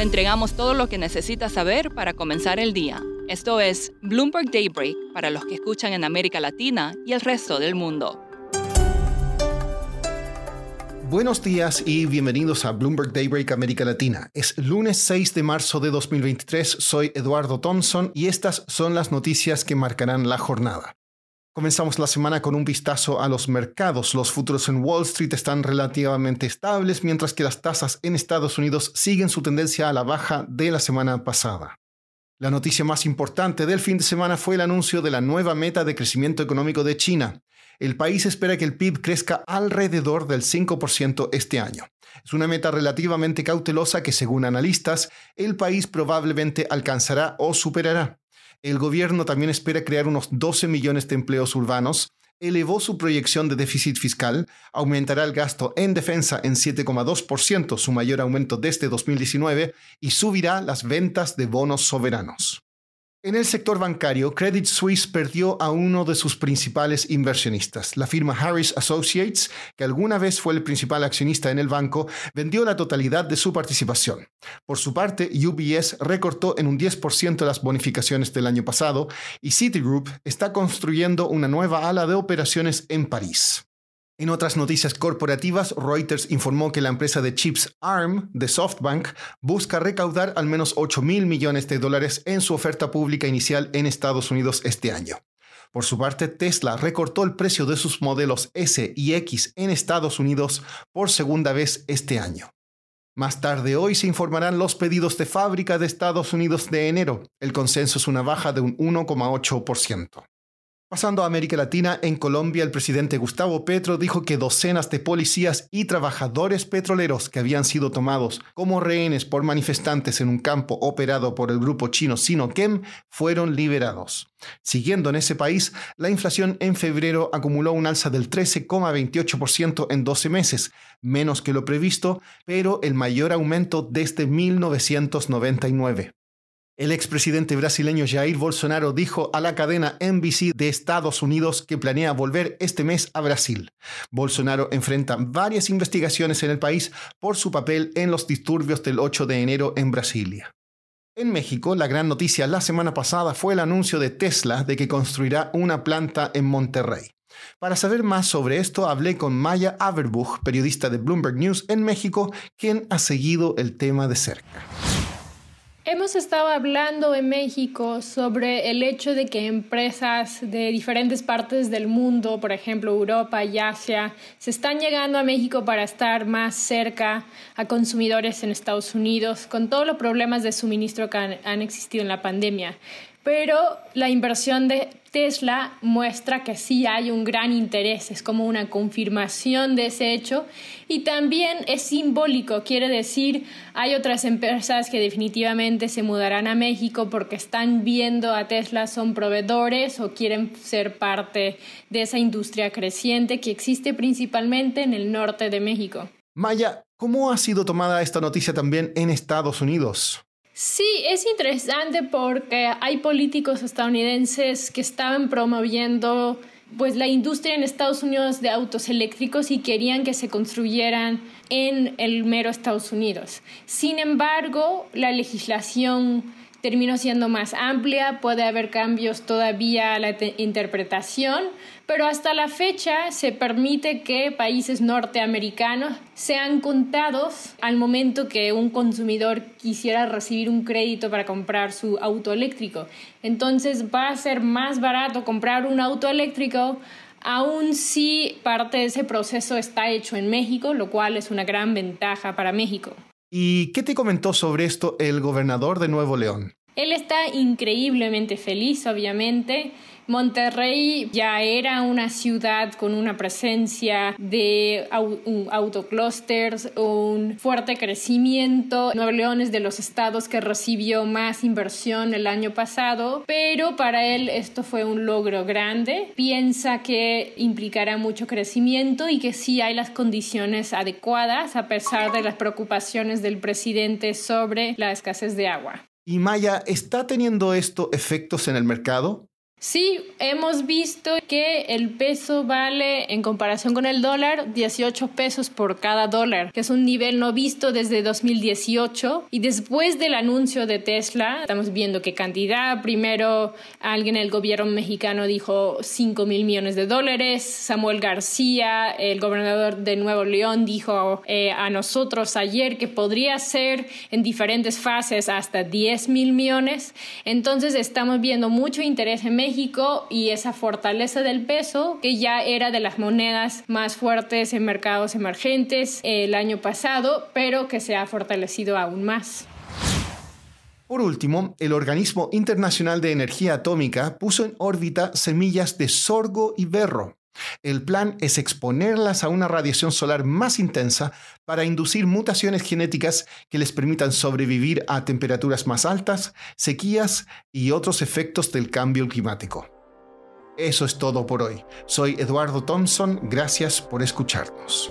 Le entregamos todo lo que necesita saber para comenzar el día. Esto es Bloomberg Daybreak para los que escuchan en América Latina y el resto del mundo. Buenos días y bienvenidos a Bloomberg Daybreak América Latina. Es lunes 6 de marzo de 2023, soy Eduardo Thompson y estas son las noticias que marcarán la jornada. Comenzamos la semana con un vistazo a los mercados. Los futuros en Wall Street están relativamente estables, mientras que las tasas en Estados Unidos siguen su tendencia a la baja de la semana pasada. La noticia más importante del fin de semana fue el anuncio de la nueva meta de crecimiento económico de China. El país espera que el PIB crezca alrededor del 5% este año. Es una meta relativamente cautelosa que, según analistas, el país probablemente alcanzará o superará. El gobierno también espera crear unos 12 millones de empleos urbanos, elevó su proyección de déficit fiscal, aumentará el gasto en defensa en 7,2%, su mayor aumento desde 2019, y subirá las ventas de bonos soberanos. En el sector bancario, Credit Suisse perdió a uno de sus principales inversionistas. La firma Harris Associates, que alguna vez fue el principal accionista en el banco, vendió la totalidad de su participación. Por su parte, UBS recortó en un 10% las bonificaciones del año pasado y Citigroup está construyendo una nueva ala de operaciones en París. En otras noticias corporativas, Reuters informó que la empresa de chips ARM de SoftBank busca recaudar al menos 8 mil millones de dólares en su oferta pública inicial en Estados Unidos este año. Por su parte, Tesla recortó el precio de sus modelos S y X en Estados Unidos por segunda vez este año. Más tarde hoy se informarán los pedidos de fábrica de Estados Unidos de enero. El consenso es una baja de un 1,8%. Pasando a América Latina, en Colombia el presidente Gustavo Petro dijo que docenas de policías y trabajadores petroleros que habían sido tomados como rehenes por manifestantes en un campo operado por el grupo chino Sinochem fueron liberados. Siguiendo en ese país, la inflación en febrero acumuló un alza del 13,28% en 12 meses, menos que lo previsto, pero el mayor aumento desde 1999. El expresidente brasileño Jair Bolsonaro dijo a la cadena NBC de Estados Unidos que planea volver este mes a Brasil. Bolsonaro enfrenta varias investigaciones en el país por su papel en los disturbios del 8 de enero en Brasilia. En México, la gran noticia la semana pasada fue el anuncio de Tesla de que construirá una planta en Monterrey. Para saber más sobre esto, hablé con Maya Averbuch, periodista de Bloomberg News en México, quien ha seguido el tema de cerca. Hemos estado hablando en México sobre el hecho de que empresas de diferentes partes del mundo, por ejemplo Europa y Asia, se están llegando a México para estar más cerca a consumidores en Estados Unidos, con todos los problemas de suministro que han, han existido en la pandemia pero la inversión de Tesla muestra que sí hay un gran interés, es como una confirmación de ese hecho y también es simbólico, quiere decir, hay otras empresas que definitivamente se mudarán a México porque están viendo a Tesla son proveedores o quieren ser parte de esa industria creciente que existe principalmente en el norte de México. Maya, ¿cómo ha sido tomada esta noticia también en Estados Unidos? Sí, es interesante porque hay políticos estadounidenses que estaban promoviendo pues la industria en Estados Unidos de autos eléctricos y querían que se construyeran en el mero Estados Unidos. Sin embargo, la legislación terminó siendo más amplia, puede haber cambios todavía a la interpretación, pero hasta la fecha se permite que países norteamericanos sean contados al momento que un consumidor quisiera recibir un crédito para comprar su auto eléctrico. Entonces va a ser más barato comprar un auto eléctrico aun si parte de ese proceso está hecho en México, lo cual es una gran ventaja para México. ¿Y qué te comentó sobre esto el gobernador de Nuevo León? Él está increíblemente feliz, obviamente. Monterrey ya era una ciudad con una presencia de autoclusters, un fuerte crecimiento. Nuevo León es de los estados que recibió más inversión el año pasado, pero para él esto fue un logro grande. Piensa que implicará mucho crecimiento y que sí hay las condiciones adecuadas a pesar de las preocupaciones del presidente sobre la escasez de agua. Y Maya, ¿está teniendo esto efectos en el mercado? Sí, hemos visto que el peso vale en comparación con el dólar 18 pesos por cada dólar, que es un nivel no visto desde 2018. Y después del anuncio de Tesla, estamos viendo qué cantidad. Primero, alguien en el gobierno mexicano dijo 5 mil millones de dólares. Samuel García, el gobernador de Nuevo León, dijo eh, a nosotros ayer que podría ser en diferentes fases hasta 10 mil millones. Entonces, estamos viendo mucho interés en México Y esa fortaleza del peso que ya era de las monedas más fuertes en mercados emergentes el año pasado, pero que se ha fortalecido aún más. Por último, el Organismo Internacional de Energía Atómica puso en órbita semillas de sorgo y berro, el plan es exponerlas a una radiación solar más intensa para inducir mutaciones genéticas que les permitan sobrevivir a temperaturas más altas, sequías y otros efectos del cambio climático. Eso es todo por hoy. Soy Eduardo Thompson, gracias por escucharnos.